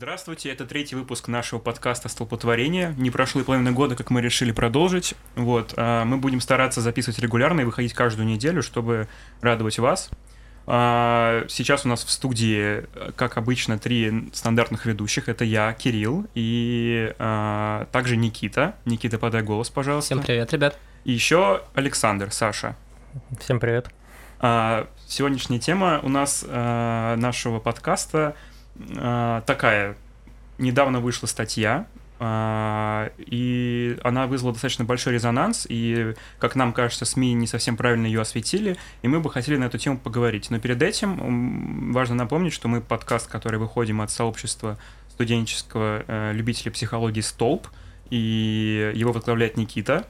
Здравствуйте, это третий выпуск нашего подкаста «Столпотворение». Не прошло и половина года, как мы решили продолжить. Вот, а, мы будем стараться записывать регулярно и выходить каждую неделю, чтобы радовать вас. А, сейчас у нас в студии, как обычно, три стандартных ведущих. Это я, Кирилл, и а, также Никита. Никита, подай голос, пожалуйста. Всем привет, ребят. И еще Александр, Саша. Всем привет. Сегодняшняя тема у нас нашего подкаста — такая. Недавно вышла статья, а, и она вызвала достаточно большой резонанс, и, как нам кажется, СМИ не совсем правильно ее осветили, и мы бы хотели на эту тему поговорить. Но перед этим важно напомнить, что мы подкаст, который выходим от сообщества студенческого э, любителей психологии «Столб», и его возглавляет Никита.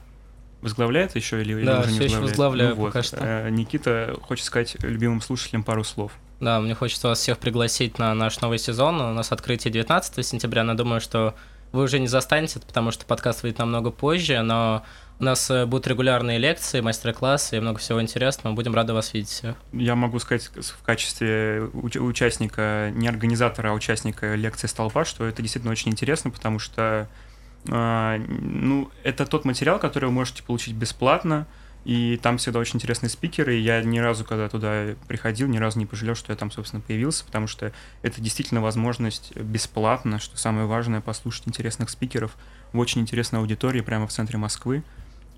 Возглавляет еще или, да, или уже не возглавляет? возглавляю ну, вот. пока что. Э, Никита хочет сказать любимым слушателям пару слов. Да, мне хочется вас всех пригласить на наш новый сезон. У нас открытие 19 сентября, но думаю, что вы уже не застанете, потому что подкаст выйдет намного позже, но у нас э, будут регулярные лекции, мастер-классы и много всего интересного. Будем рады вас видеть всех. Я могу сказать в качестве участника, не организатора, а участника лекции «Столпа», что это действительно очень интересно, потому что э, ну, это тот материал, который вы можете получить бесплатно, и там всегда очень интересные спикеры, и я ни разу, когда туда приходил, ни разу не пожалел, что я там, собственно, появился, потому что это действительно возможность бесплатно, что самое важное, послушать интересных спикеров в очень интересной аудитории прямо в центре Москвы.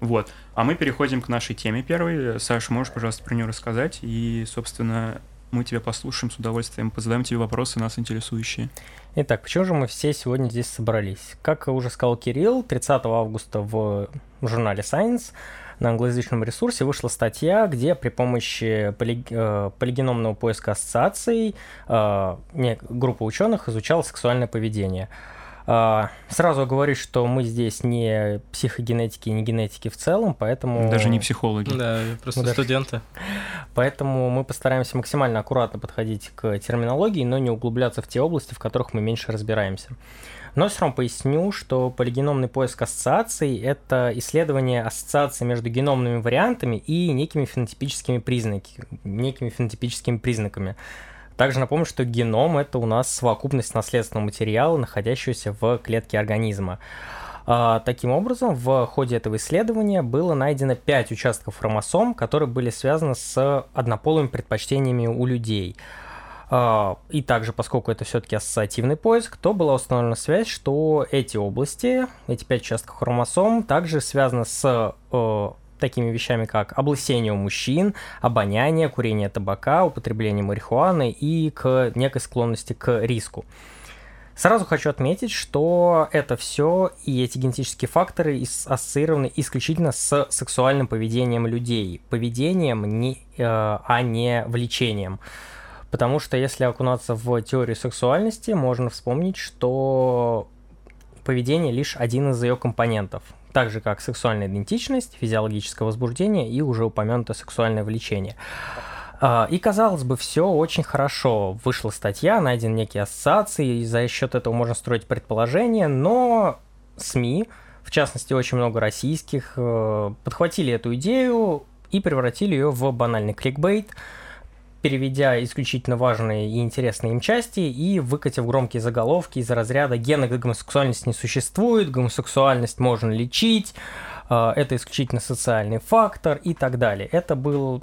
Вот. А мы переходим к нашей теме первой. Саша, можешь, пожалуйста, про нее рассказать? И, собственно, мы тебя послушаем с удовольствием, позадаем тебе вопросы, нас интересующие. Итак, почему же мы все сегодня здесь собрались? Как уже сказал Кирилл, 30 августа в журнале Science на англоязычном ресурсе вышла статья, где при помощи поли, э, полигеномного поиска ассоциаций э, группа ученых изучала сексуальное поведение. Uh, сразу говорю, что мы здесь не психогенетики, не генетики в целом, поэтому... Даже не психологи. Да, просто мы студенты. Поэтому мы постараемся максимально аккуратно подходить к терминологии, но не углубляться в те области, в которых мы меньше разбираемся. Но все равно поясню, что полигеномный поиск ассоциаций – это исследование ассоциаций между геномными вариантами и некими фенотипическими признаками. Некими фенотипическими признаками. Также напомню, что геном – это у нас совокупность наследственного материала, находящегося в клетке организма. А, таким образом, в ходе этого исследования было найдено 5 участков хромосом, которые были связаны с однополыми предпочтениями у людей – а, и также, поскольку это все-таки ассоциативный поиск, то была установлена связь, что эти области, эти пять участков хромосом, также связаны с э, такими вещами, как облысение у мужчин, обоняние, курение табака, употребление марихуаны и к некой склонности к риску. Сразу хочу отметить, что это все и эти генетические факторы ассоциированы исключительно с сексуальным поведением людей. Поведением, не, э, а не влечением. Потому что если окунаться в теорию сексуальности, можно вспомнить, что поведение лишь один из ее компонентов. Так же, как сексуальная идентичность, физиологическое возбуждение и уже упомянутое сексуальное влечение. А, и казалось бы, все очень хорошо. Вышла статья, найдены некие ассоциации, и за счет этого можно строить предположения, но СМИ, в частности, очень много российских, э, подхватили эту идею и превратили ее в банальный кликбейт, переведя исключительно важные и интересные им части и выкатив громкие заголовки из разряда «гена гомосексуальность не существует», «гомосексуальность можно лечить», а, «это исключительно социальный фактор» и так далее. Это был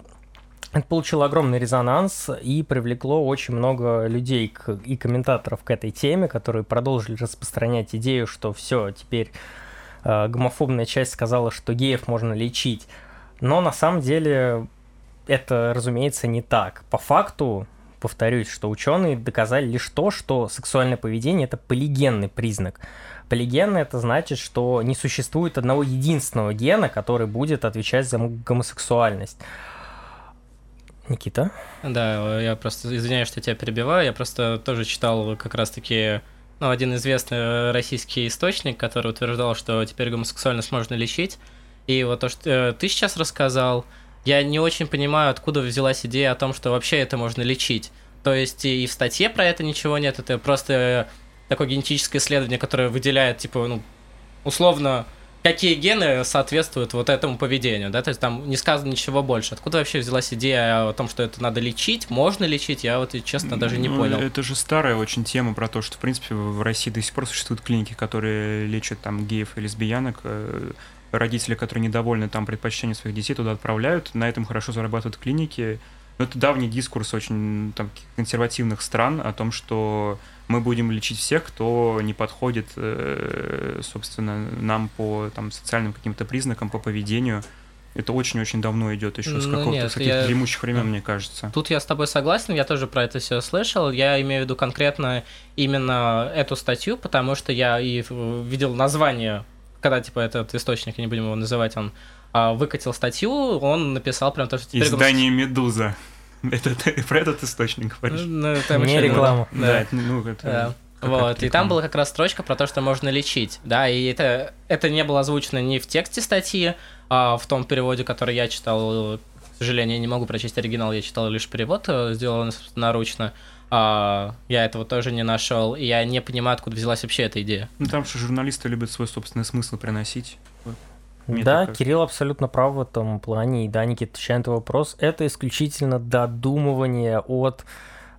это получило огромный резонанс и привлекло очень много людей и комментаторов к этой теме, которые продолжили распространять идею, что все, теперь э, гомофобная часть сказала, что геев можно лечить. Но на самом деле это, разумеется, не так. По факту, повторюсь, что ученые доказали лишь то, что сексуальное поведение это полигенный признак. Полигенный это значит, что не существует одного единственного гена, который будет отвечать за гомосексуальность. Никита? Да, я просто извиняюсь, что тебя перебиваю. Я просто тоже читал как раз-таки ну, один известный российский источник, который утверждал, что теперь гомосексуальность можно лечить. И вот то, что э, ты сейчас рассказал, я не очень понимаю, откуда взялась идея о том, что вообще это можно лечить. То есть и в статье про это ничего нет, это просто такое генетическое исследование, которое выделяет, типа, ну, условно, какие гены соответствуют вот этому поведению, да, то есть там не сказано ничего больше. Откуда вообще взялась идея о том, что это надо лечить, можно лечить, я вот, честно, даже не Ну, понял. Это же старая очень тема про то, что, в принципе, в России до сих пор существуют клиники, которые лечат там геев и лесбиянок. Родители, которые недовольны там предпочтением своих детей, туда отправляют. На этом хорошо зарабатывают клиники. Но это давний дискурс очень там, консервативных стран о том, что мы будем лечить всех, кто не подходит, э, собственно, нам по там, социальным каким-то признакам, по поведению. Это очень-очень давно идет, еще с Ну, какого-то нет, с каких-то я- дремучих времен, мне кажется. Тут я с тобой согласен, я тоже про это все слышал. Я имею в виду конкретно именно эту статью, потому что я и видел название, когда типа этот источник, не будем его называть, он а, выкатил статью, он написал прям то, что теперь... Издание «Медуза». Это ты про этот источник говоришь? Ну, там Не реклама. Да, Да. это, ну, это... Да. как Вот, это и там была как раз строчка про то, что можно лечить, да, и это, это не было озвучено ни в тексте статьи, а в том переводе, который я читал, к сожалению, я не могу прочесть оригинал, я читал лишь перевод, э, сделанный собственноручно, а, я этого тоже не нашел, и я не понимаю, откуда взялась вообще эта идея. Ну, там что журналисты любят свой собственный смысл приносить. Вот. Мне Да, так. Кирилл абсолютно прав в этом плане, и да, Никита, отвечая на вопрос, это исключительно додумывание от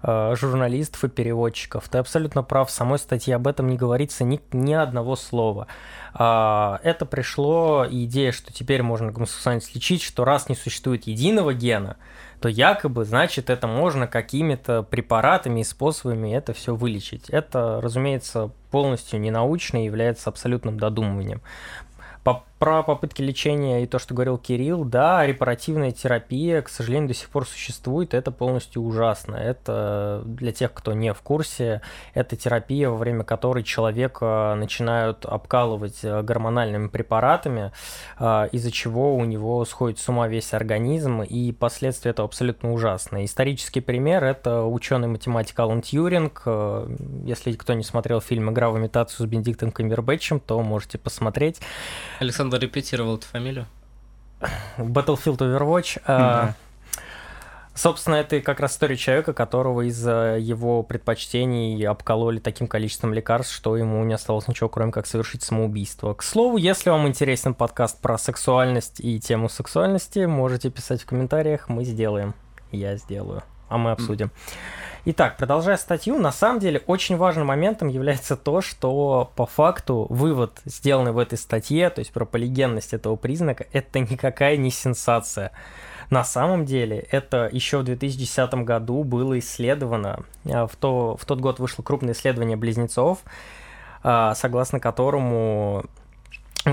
э, журналистов и переводчиков. Ты абсолютно прав, в самой статье об этом не говорится ни, ни одного слова. А, это пришло идея, что теперь можно гомосексуальность лечить, что раз не существует единого гена, то якобы, значит, это можно какими-то препаратами и способами это все вылечить. Это, разумеется, полностью ненаучно и является абсолютным додумыванием. По- про попытки лечения и то, что говорил Кирилл, да, репаративная терапия, к сожалению, до сих пор существует, это полностью ужасно. Это для тех, кто не в курсе, это терапия, во время которой человека начинают обкалывать э, гормональными препаратами, э, из-за чего у него сходит с ума весь организм, и последствия этого абсолютно ужасные. Исторический пример – это ученый-математик Алан Тьюринг. Э, Если кто не смотрел фильм «Игра в имитацию» с Бенедиктом Камбербэтчем, то можете посмотреть. Александр репетировал эту фамилию. Battlefield Overwatch. Да. Собственно, это как раз история человека, которого из-за его предпочтений обкололи таким количеством лекарств, что ему не осталось ничего, кроме как совершить самоубийство. К слову, если вам интересен подкаст про сексуальность и тему сексуальности, можете писать в комментариях, мы сделаем. Я сделаю. А мы обсудим. Итак, продолжая статью, на самом деле очень важным моментом является то, что по факту вывод, сделанный в этой статье, то есть про полигенность этого признака, это никакая не сенсация. На самом деле, это еще в 2010 году было исследовано. А, В, то, в тот год вышло крупное исследование близнецов, а, согласно которому э,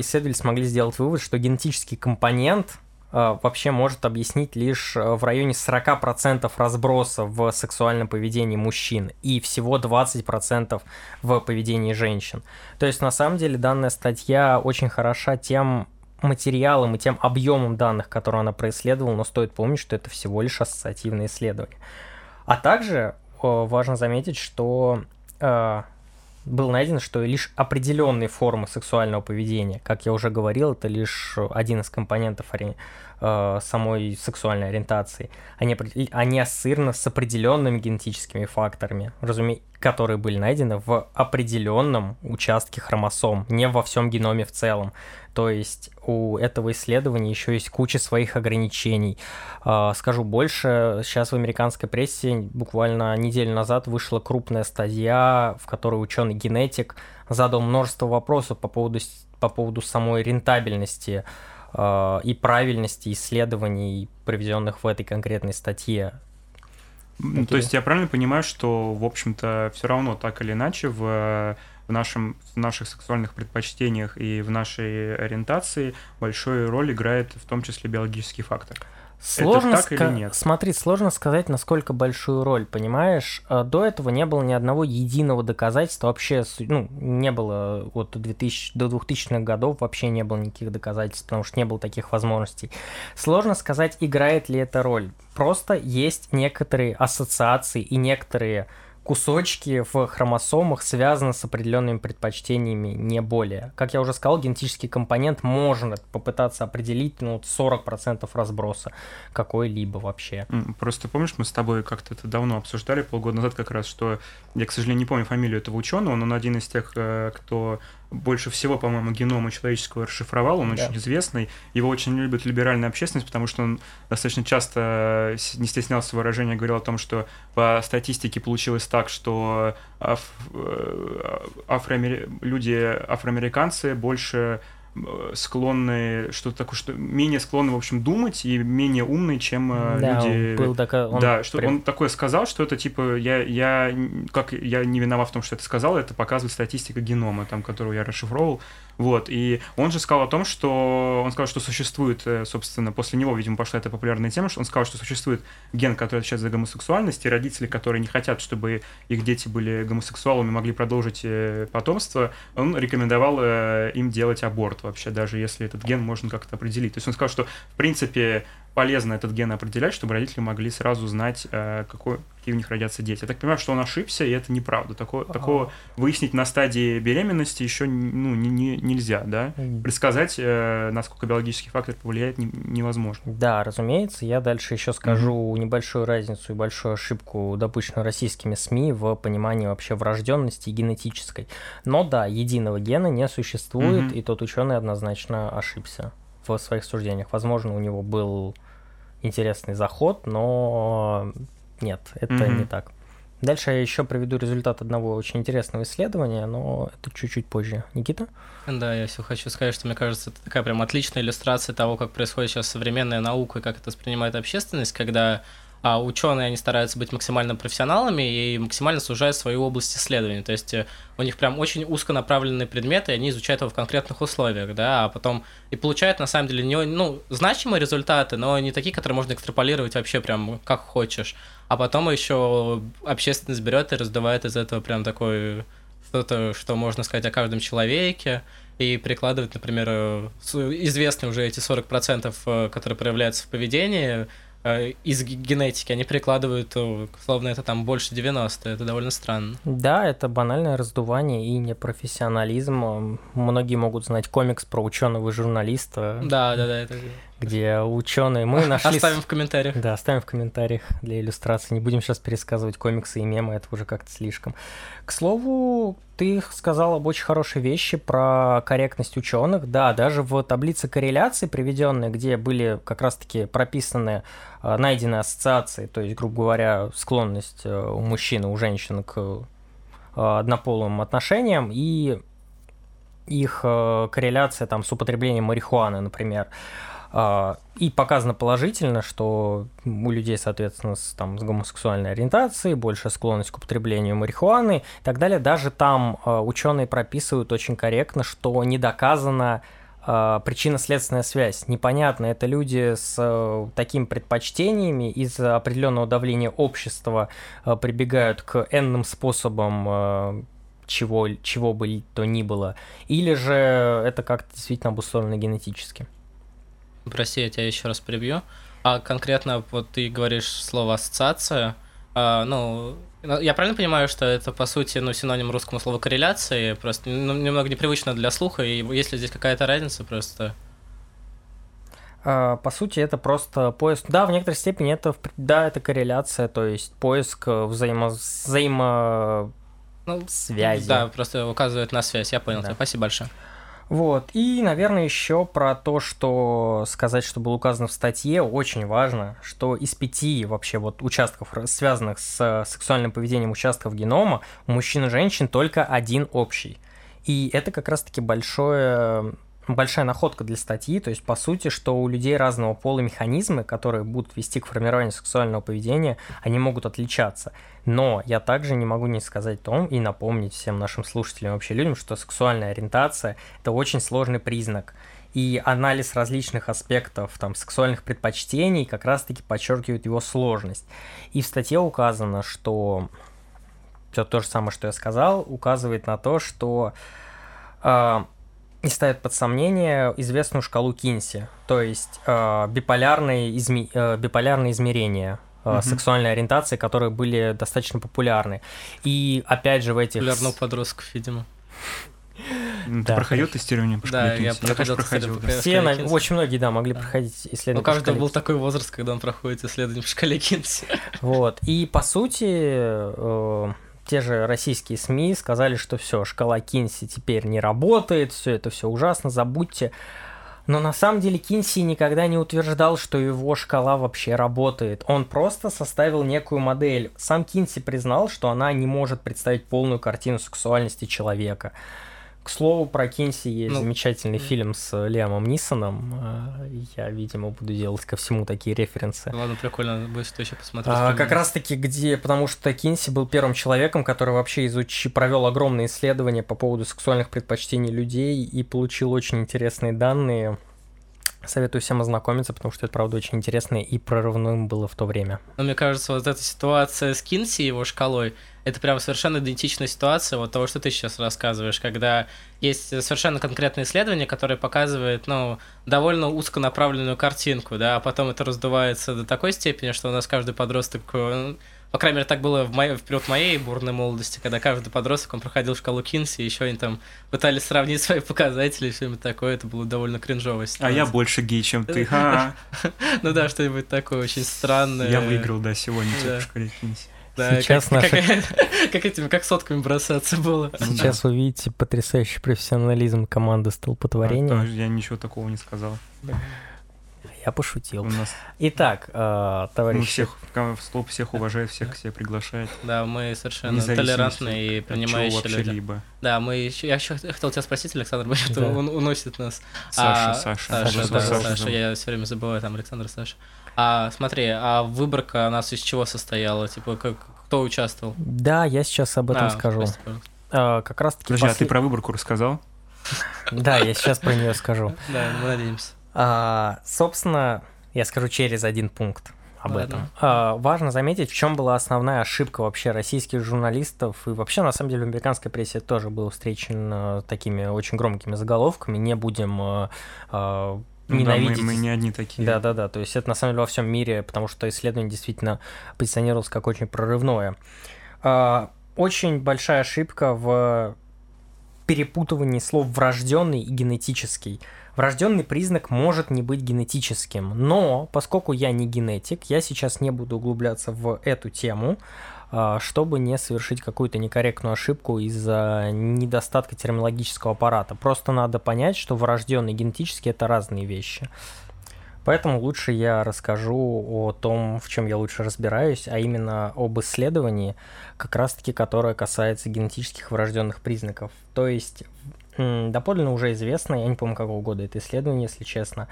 исследователи смогли сделать вывод, что генетический компонент вообще может объяснить лишь э, в районе 40% разброса в сексуальном поведении мужчин и всего 20% в поведении женщин. То есть, на самом деле, данная статья очень хороша тем материалом и тем объемом данных, которые она происследовала, но стоит помнить, что это всего лишь ассоциативное исследование. А также э, важно заметить, что э, было найдено, что лишь определенные формы сексуального поведения, как я уже говорил, это лишь один из компонентов ори- э, самой сексуальной ориентации, они, они ассоциированы с определенными генетическими факторами, разуме- которые были найдены в определенном участке хромосом, не во всем геноме в целом. То есть у этого исследования еще есть куча своих ограничений. А, Скажу больше, сейчас в американской прессе буквально неделю назад вышла крупная статья, в которой ученый-генетик задал множество вопросов по поводу, по поводу самой рентабельности и правильности исследований, приведенных в этой конкретной статье. М, То есть я правильно понимаю, что, в общем-то, все равно так или иначе в, в, нашем, в наших сексуальных предпочтениях и в нашей ориентации большую роль играет в том числе биологический фактор. Сложно так или нет? Смотри, сложно сказать, насколько большую роль, понимаешь? А, До этого не было ни одного единого доказательства, вообще, ну, не было от 2000 до 2000-х годов вообще не было никаких доказательств, потому что не было таких возможностей. Сложно сказать, играет ли эта роль. Просто есть некоторые ассоциации и некоторые кусочки в хромосомах связаны с определенными предпочтениями, не более. Как я уже сказал, генетический компонент можно попытаться определить ну, вот 40% разброса какой-либо вообще. Просто помнишь, мы с тобой как-то это давно обсуждали, полгода назад как раз, что я, к сожалению, не помню фамилию этого ученого, но он один из тех, э, кто больше всего, по-моему, генома человеческого расшифровал, он да. очень известный. Его очень любит либеральная общественность, потому что он достаточно часто не стеснялся выражения, говорил о том, что по статистике получилось так, что аф... Э, афроамер... люди афроамериканцы больше Э, склонны что-то такое, что менее склонны, в общем, думать и менее умные, чем э, да, люди. Он был такой, он да, что прям... он такое сказал, что это типа я я как я не виноват в том, что это сказал, это показывает статистика генома, там, которую я расшифровывал. Вот, и он же сказал о том, что он сказал, что существует, э, собственно, после него, видимо, пошла эта популярная тема, что он сказал, что существует ген, который отвечает за гомосексуальность, и родители, которые не хотят, чтобы их дети были гомосексуалами, могли продолжить э, потомство, он рекомендовал э, им делать аборт вообще, даже если этот ген можно как-то определить. То есть он сказал, что, в принципе, полезно этот ген определять, чтобы родители могли сразу знать, э, какой, какие у них родятся дети. Я так понимаю, что он ошибся, и это неправда. Такого, ага. такого выяснить на стадии беременности еще ну, не, не, нельзя, да? Предсказать, э, насколько биологический фактор повлияет, не, невозможно. Да, разумеется. Я дальше еще скажу mm-hmm. небольшую разницу и большую ошибку, допущенную российскими СМИ в понимании вообще врожденности генетической. Но да, единого гена не существует, mm-hmm. и тот ученый однозначно ошибся в своих суждениях. Возможно, у него был интересный заход, но нет, это mm-hmm. не так. Дальше я еще приведу результат одного очень интересного исследования, но это чуть-чуть позже. Никита? Да, я все хочу сказать, что мне кажется, это такая прям отличная иллюстрация того, как происходит сейчас современная наука и как это воспринимает общественность, когда а ученые, они стараются быть максимально профессионалами и максимально сужают свою область исследований. То есть э, у них прям очень узконаправленные предметы, и они изучают его в конкретных условиях, да, а потом и получают на самом деле не, ну, значимые результаты, но не такие, которые можно экстраполировать вообще прям как хочешь. А потом еще общественность берет и раздувает из этого прям такой что-то, что можно сказать о каждом человеке, и прикладывать, например, э, известные уже эти 40%, э, которые проявляются в поведении, из генетики, они прикладывают, э, словно это там больше 90, это довольно странно. Да, это банальное раздувание и непрофессионализм. Многие могут знать комикс про ученого журналиста. Да, да, да, это где ученые мы нашли... Оставим в комментариях. Да, оставим в комментариях для иллюстрации. Не будем сейчас пересказывать комиксы и мемы, это уже как-то слишком. К слову, ты сказал об очень хорошей вещи про корректность ученых. Да, даже в таблице корреляции, приведенной, где были как раз-таки прописаны э, найденные ассоциации, то есть, грубо говоря, склонность э, у мужчин и у женщин к э, однополым отношениям и их корреляция там с употреблением марихуаны, например. А, и показано положительно, что у людей, соответственно, с, там, с гомосексуальной ориентацией, большая склонность к употреблению марихуаны и так далее. Даже там а, ученые прописывают очень корректно, что не доказана а, причинно-следственная связь. Непонятно, это люди с такими предпочтениями из-за определенного давления общества прибегают к энным способам чего, чего бы то ни было, или же это как-то действительно обусловлено генетически. Прости, я тебя еще раз прибью. А конкретно вот ты говоришь слово ассоциация. А, ну, я правильно понимаю, что это по сути ну, синоним русскому слова корреляции, просто ну, немного непривычно для слуха, и есть ли здесь какая-то разница просто? А, по сути, это просто поиск. Да, в некоторой степени это, да, это корреляция, то есть поиск взаимо... взаимо... Ну, связи. Да, просто указывает на связь. Я понял. Да. Спасибо большое. Вот. И, наверное, еще про то, что сказать, что было указано в статье, очень важно, что из пяти вообще вот участков, связанных с сексуальным поведением участков генома, у мужчин и женщин только один общий. И это как раз-таки большое большая находка для статьи, то есть по сути, что у людей разного пола механизмы, которые будут вести к формированию сексуального поведения, они могут отличаться. Но я также не могу не сказать том и напомнить всем нашим слушателям, вообще людям, что сексуальная ориентация – это очень сложный признак. И анализ различных аспектов там, сексуальных предпочтений как раз-таки подчеркивает его сложность. И в статье указано, что все то же самое, что я сказал, указывает на то, что э, и ставит под сомнение известную шкалу Кинси, то есть э, биполярные, изме... э, биполярные измерения угу. сексуальной ориентации, которые были достаточно популярны. И опять же в этих... Популярно у подростков, видимо. Ты да. проходил тестирование по Да, я, я проходил, проходил. Да. Все, на, очень многие, да, могли да. проходить исследования. У каждого был такой возраст, когда он проходит исследование по шкале Кинси. Вот, и по сути, э, те же российские СМИ сказали, что все, шкала Кинси теперь не работает, все это все ужасно, забудьте. Но на самом деле Кинси никогда не утверждал, что его шкала вообще работает. Он просто составил некую модель. Сам Кинси признал, что она не может представить полную картину сексуальности человека. К слову, про Кинси есть ну, замечательный mm. фильм с Лиамом Нисоном. А, я, видимо, буду делать ко всему такие референсы. Ладно, прикольно, будет что еще посмотреть. А, как раз таки, где, потому что Кинси был первым человеком, который вообще изуч... провел огромные исследования по поводу сексуальных предпочтений людей и получил очень интересные данные Советую всем ознакомиться, потому что это, правда, очень интересно и прорывным было в то время. Но мне кажется, вот эта ситуация с Кинси и его шкалой, это прям совершенно идентичная ситуация вот того, что ты сейчас рассказываешь, когда есть совершенно конкретное исследование, которое показывает, ну, довольно узконаправленную картинку, да, а потом это раздувается до такой степени, что у нас каждый подросток ну, по крайней мере, так было в, моей, в период моей бурной молодости, когда каждый подросток, он проходил шкалу Кинси, и еще они там пытались сравнить свои показатели и что-нибудь такое, это было довольно кринжово. А я больше гей, чем ты, Ну да, что-нибудь такое очень странное. Я выиграл, да, сегодня типа в шкале Кинси. Да, Сейчас как, наши... как, как этими, как сотками бросаться было. Сейчас вы видите потрясающий профессионализм команды столпотворения. А, я ничего такого не сказал. Я пошутил. У нас... Итак, э, товарищи... Мы всех, столб всех уважает, всех к себе приглашает. Да, мы совершенно толерантные и принимающие люди. Либо. Да, мы еще... Я еще хотел тебя спросить, Александр, почему да. он уносит нас. Саша, а, Саша. Саша, Саша, да, Саша, Саша, я все время забываю, там Александр, Саша. А смотри, а выборка у нас из чего состояла? Типа, как, кто участвовал? Да, я сейчас об этом а, скажу. Спасибо. А, как раз таки... Подожди, послед... а ты про выборку рассказал? Да, я сейчас про нее скажу. Да, мы надеемся. А, собственно, я скажу через один пункт об Ладно. этом. А, важно заметить, в чем была основная ошибка вообще российских журналистов и вообще, на самом деле, в американской прессе тоже был встречен а, такими очень громкими заголовками. Не будем а, а, ненавидеть. Да, мы, мы не одни такие. Да, да, да. То есть это на самом деле во всем мире, потому что исследование действительно позиционировалось как очень прорывное. А, очень большая ошибка в перепутывании слов врожденный и генетический. Врожденный признак может не быть генетическим, но поскольку я не генетик, я сейчас не буду углубляться в эту тему, а, чтобы не совершить какую-то некорректную ошибку из-за недостатка терминологического аппарата. Просто надо понять, что врожденный и генетический это разные вещи. Поэтому лучше я расскажу о том, в чем я лучше разбираюсь, а именно об исследовании, как раз-таки, которое касается генетических врожденных признаков. То есть доподлинно уже известно, я не помню какого года это исследование, если честно,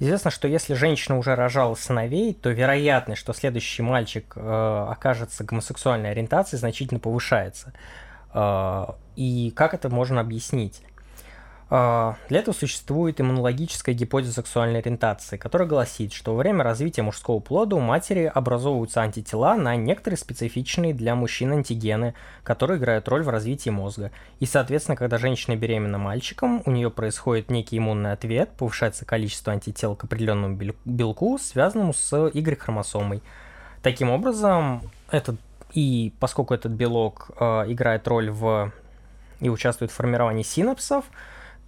Известно, что если женщина уже рожала сыновей, то вероятность, что следующий мальчик э, окажется гомосексуальной ориентации, значительно повышается. Э, и как это можно объяснить? А, для этого существует иммунологическая гипотеза сексуальной ориентации, которая гласит, что во время развития мужского плода у матери образовываются антитела на некоторые специфичные для мужчин антигены, которые играют роль в развитии мозга. И, соответственно, когда женщина беременна мальчиком, у нее происходит некий иммунный ответ, повышается количество антител к определенному белку, связанному с Y-хромосомой. Таким образом, этот и поскольку этот белок э, играет роль в и участвует в формировании синапсов,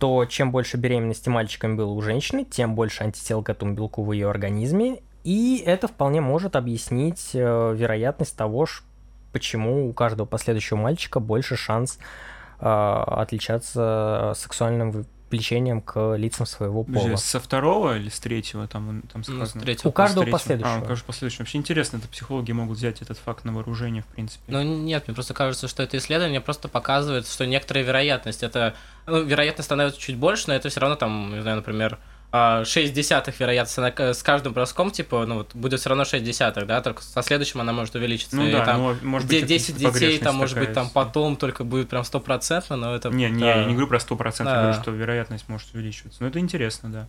то чем больше беременности мальчиком было у женщины, тем больше антител к этому белку в ее организме, и это вполне может объяснить э, вероятность того, почему у каждого последующего мальчика больше шанс э, отличаться сексуальным влечением к лицам своего пола. Со второго или с третьего там, там сказано? Ну, третьего. У каждого последующего. А, у каждого последующего. Вообще интересно, это психологи могут взять этот факт на вооружение, в принципе. Ну нет, мне просто кажется, что это исследование просто показывает, что некоторая вероятность, это, ну, вероятность становится чуть больше, но это все равно там, не знаю, например, 6 а, десятых вероятность с каждым броском, типа, ну вот будет все равно 6 десятых, да, только со следующим она может увеличиться. Ну и да, там, ну, может быть, 10 детей, там, может быть, там потом только будет прям стопроцентно, но это... Не, не, да. я не говорю про стопроцентно, да. говорю, что вероятность может увеличиваться. Но это интересно, да.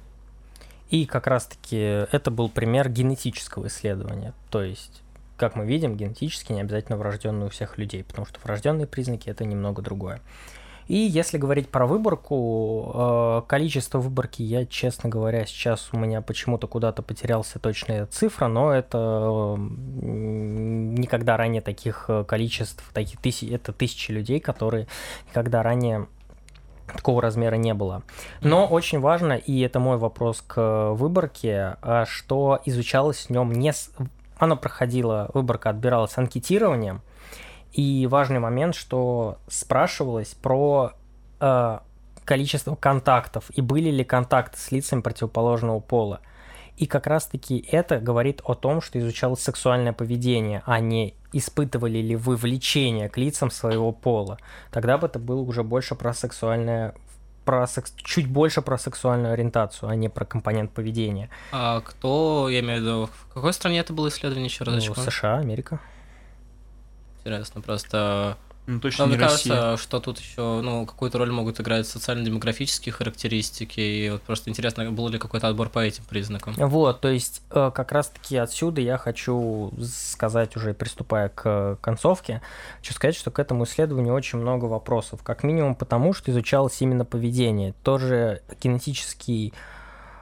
И как раз-таки это был пример генетического исследования. То есть, как мы видим, генетически не обязательно врожденные у всех людей, потому что врожденные признаки это немного другое. И если говорить про выборку, э, количество выборки, я, честно говоря, сейчас у меня почему-то куда-то потерялся точная цифра, но это никогда ранее таких э, количеств, таких тысяч, это тысячи людей, которые никогда ранее такого размера не было. Но очень важно, и это мой вопрос к выборке, а что изучалось в нем не... Оно проходило, выборка отбиралась анкетированием, И важный момент, что спрашивалось про э, количество контактов и были ли контакты с лицами противоположного пола. И как раз-таки это говорит о том, что изучалось сексуальное поведение, а не испытывали ли вы влечение к лицам своего пола. Тогда бы это было уже больше про сексуальное про секс... чуть больше про сексуальную ориентацию, а не про компонент поведения. А кто, я имею в виду, в какой стране это было исследование еще раз? Ну, США, Америка. Интересно, просто Ну, точно Но не мне кажется, Россия. что тут еще ну, какую-то роль могут играть социально-демографические характеристики. И вот просто интересно, был ли какой-то отбор по этим признакам. Вот, то есть э, как раз-таки отсюда я хочу сказать, уже приступая к концовке, хочу сказать, что к этому исследованию очень много вопросов. Как минимум потому, что изучалось именно поведение. Тоже генетический э,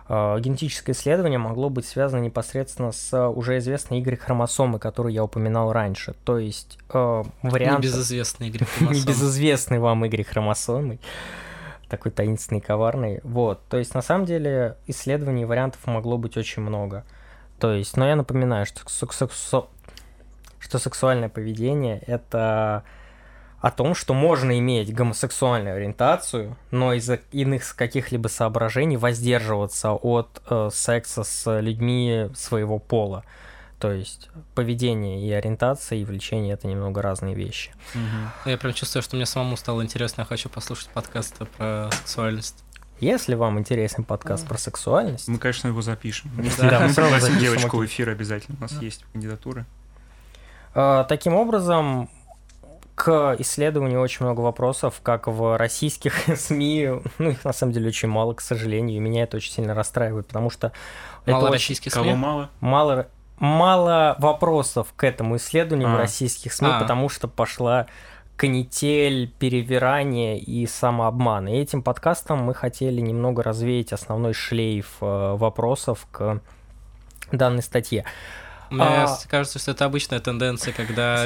генетическое исследование могло быть связано непосредственно с уже известной Y-хромосомой, которую я упоминал раньше. То есть э, вариант... Небезызвестный Игорь Хромосом. Небезызвестный вам Y-хромосомой. Такой таинственный, коварный. Вот. То есть, на самом деле, исследований вариантов могло быть очень много. То есть, но я напоминаю, что, сек- сексу- что сексуальное поведение — это о том, что можно иметь гомосексуальную ориентацию, но из-за иных каких-либо соображений воздерживаться от э, секса с людьми своего пола. То есть поведение и ориентация и влечение это немного разные вещи. Мгм. Я прям чувствую, что мне самому стало интересно, я хочу послушать подкасты про сексуальность. Если вам интересен подкаст про сексуальность, Мы, конечно, его запишем. Да, мы Мы сразу пригласим девочку в эфир обязательно. У нас есть кандидатуры. э, таким образом к исследованию очень много вопросов, как в российских СМИ, ну их на самом деле очень мало, к сожалению, и меня это очень сильно расстраивает, потому что это Мало очень российских Кого СМИ? мало? мало мало вопросов к этому исследованию в А. российских СМИ, А. потому что пошла канитель, перевирание и самообман. И этим подкастом мы хотели немного развеять основной шлейф э, вопросов к данной статье. Мне А. кажется, что это обычная тенденция, когда.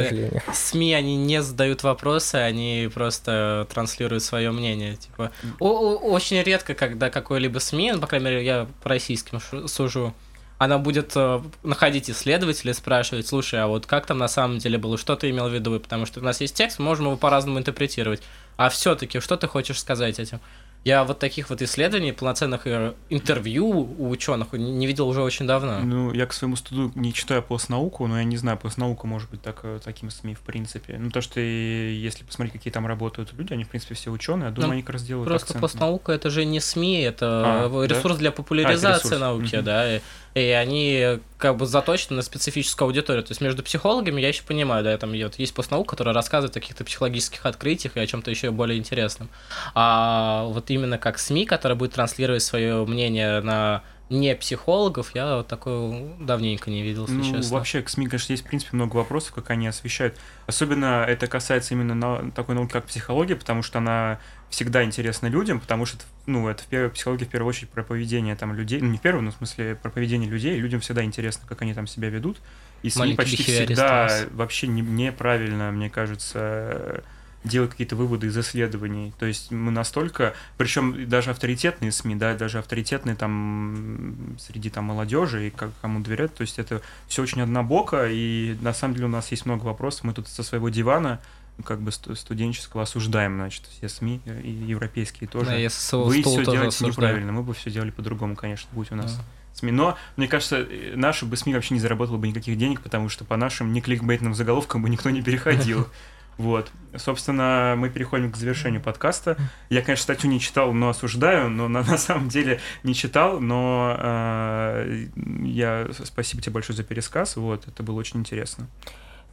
СМИ, они не задают вопросы, они просто транслируют свое мнение. Типа, очень редко, когда какой-либо СМИ, ну, по крайней мере, я по российским сужу, она будет э, находить исследователей, спрашивать, слушай, а вот как там на самом деле было, что ты имел в виду, потому что у нас есть текст, мы можем его по-разному интерпретировать. А все-таки, что ты хочешь сказать этим? Я вот таких вот исследований, полноценных э, интервью у ученых не видел уже очень давно. Ну, я к своему студу не читаю постнауку, но я не знаю, постнаука может быть так, э, таким СМИ в принципе. Ну, то, что если посмотреть, какие там работают люди, они, в принципе, все ученые, я думаю, Ну, они как раз делают Просто акцент на- постнаука это же не СМИ, это А, ресурс для популяризации ресурс. науки, Мгм. да. И, они как бы заточены на специфическую аудиторию. То есть между психологами я еще понимаю, да, там вот есть постнаука, которая рассказывает о каких-то психологических открытиях и о чем-то еще более интересном. А вот именно как СМИ, которая будет транслировать свое мнение на не психологов, я вот такое давненько не видел, если Ну, честно. вообще, к СМИ, конечно, есть, в принципе, много вопросов, как они освещают. Особенно это касается именно на- такой науки, как психология, потому что она всегда интересна людям, потому что, ну, это в первой психологии в первую очередь про поведение там людей, ну, не в первую, но в смысле про поведение людей, людям всегда интересно, как они там себя ведут. И СМИ Маленький почти всегда вообще не- неправильно, мне кажется, делают какие-то выводы из исследований. То есть мы настолько, причем даже авторитетные СМИ, да, даже авторитетные там среди там молодежи и как кому доверяют, то есть это все очень однобоко, и на самом деле у нас есть много вопросов. Мы тут со своего дивана как бы сту- студенческого осуждаем, значит, все СМИ э, и европейские тоже. Да, я со Вы все делаете осуждаю. неправильно, мы бы все делали по-другому, конечно, будь у нас Да. СМИ. Но, мне кажется, э, наши бы СМИ вообще не заработало бы никаких денег, потому что по нашим не кликбейтным заголовкам бы никто не переходил. Вот. Собственно, мы переходим к завершению подкаста. Я, конечно, статью не читал, но осуждаю, но на, на самом деле не читал, но э, я спасибо тебе большое за пересказ. Вот, это было очень интересно.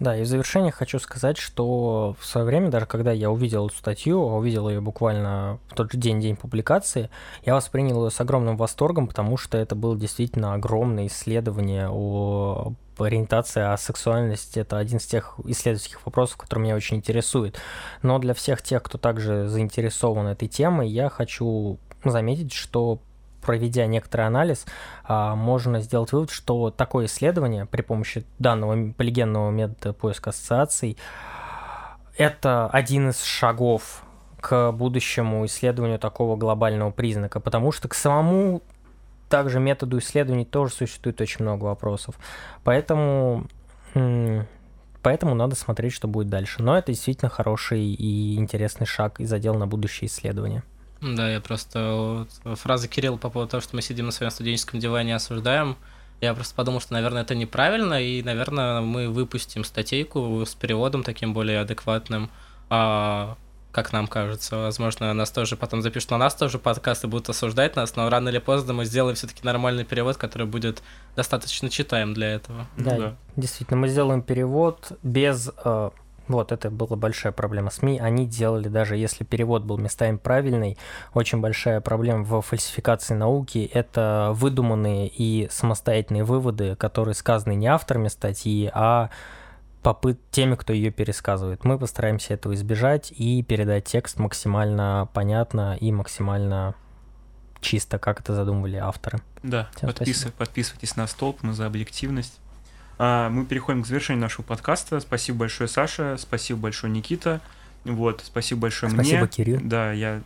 Да, и в завершение хочу сказать, что в свое время, даже когда я увидел эту статью, а увидел ее буквально в тот же день, день публикации, я воспринял ее с огромным восторгом, потому что это было действительно огромное исследование о ориентации, а сексуальность это один из тех исследовательских вопросов, который меня очень интересует. Но для всех тех, кто также заинтересован этой темой, я хочу заметить, что проведя некоторый анализ, а, можно сделать вывод, что такое исследование при помощи данного полигенного метода поиска ассоциаций это один из шагов к будущему исследованию такого глобального признака, потому что к самому также методу исследований тоже существует очень много вопросов. Поэтому поэтому надо смотреть, что будет дальше. Но это действительно хороший и интересный шаг и задел на будущее исследования. Да, я просто... Вот, фраза Кирилла по поводу того, что мы сидим на своем студенческом диване и осуждаем, я просто подумал, что, наверное, это неправильно, и, наверное, мы выпустим статейку с переводом таким более адекватным, а, как нам кажется. Возможно, нас тоже потом запишут на нас тоже подкасты, будут осуждать нас, но рано или поздно мы сделаем все-таки нормальный перевод, который будет достаточно читаем для этого. Да, ну, да. действительно, мы сделаем перевод без э, вот, это была большая проблема СМИ. Они делали, даже если перевод был местами правильный, очень большая проблема в фальсификации науки – это выдуманные и самостоятельные выводы, которые сказаны не авторами статьи, а попыт теми, кто ее пересказывает. Мы постараемся этого избежать и передать текст максимально понятно и максимально чисто, как это задумывали авторы. Да, подпис... подписывайтесь на столб, мы за объективность. А, мы переходим к завершению нашего подкаста. Спасибо большое, Саша. Спасибо большое, Никита. Вот, спасибо большое спасибо, мне. Спасибо, Кирилл. Да, я...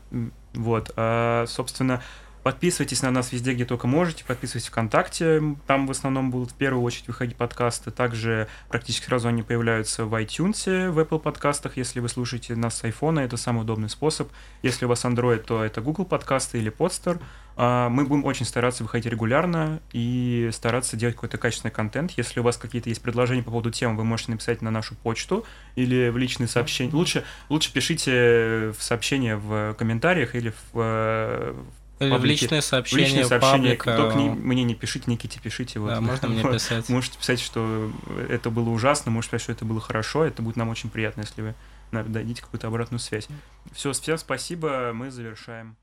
Вот, а, собственно, Подписывайтесь на нас везде, где только можете. Подписывайтесь ВКонтакте. Там в основном будут в первую очередь выходить подкасты. Также практически сразу они появляются в iTunes, в Apple подкастах. Если вы слушаете нас с iPhone, это самый удобный способ. Если у вас Android, то это Google подкасты или Podster. А, мы будем очень стараться выходить регулярно и стараться делать какой-то качественный контент. Если у вас какие-то есть предложения по поводу тем, вы можете написать на нашу почту или в личные сообщения. Лучше, лучше пишите в сообщения в комментариях или в, в или в личные сообщения, в личные сообщения. Паблика... Только не, мне не пишите, Никите пишите. Вот. Да, можно мне писать. Можете писать, что это было ужасно, можете писать, что это было хорошо. Это будет нам очень приятно, если вы дадите какую-то обратную связь. Все, всем спасибо, мы завершаем.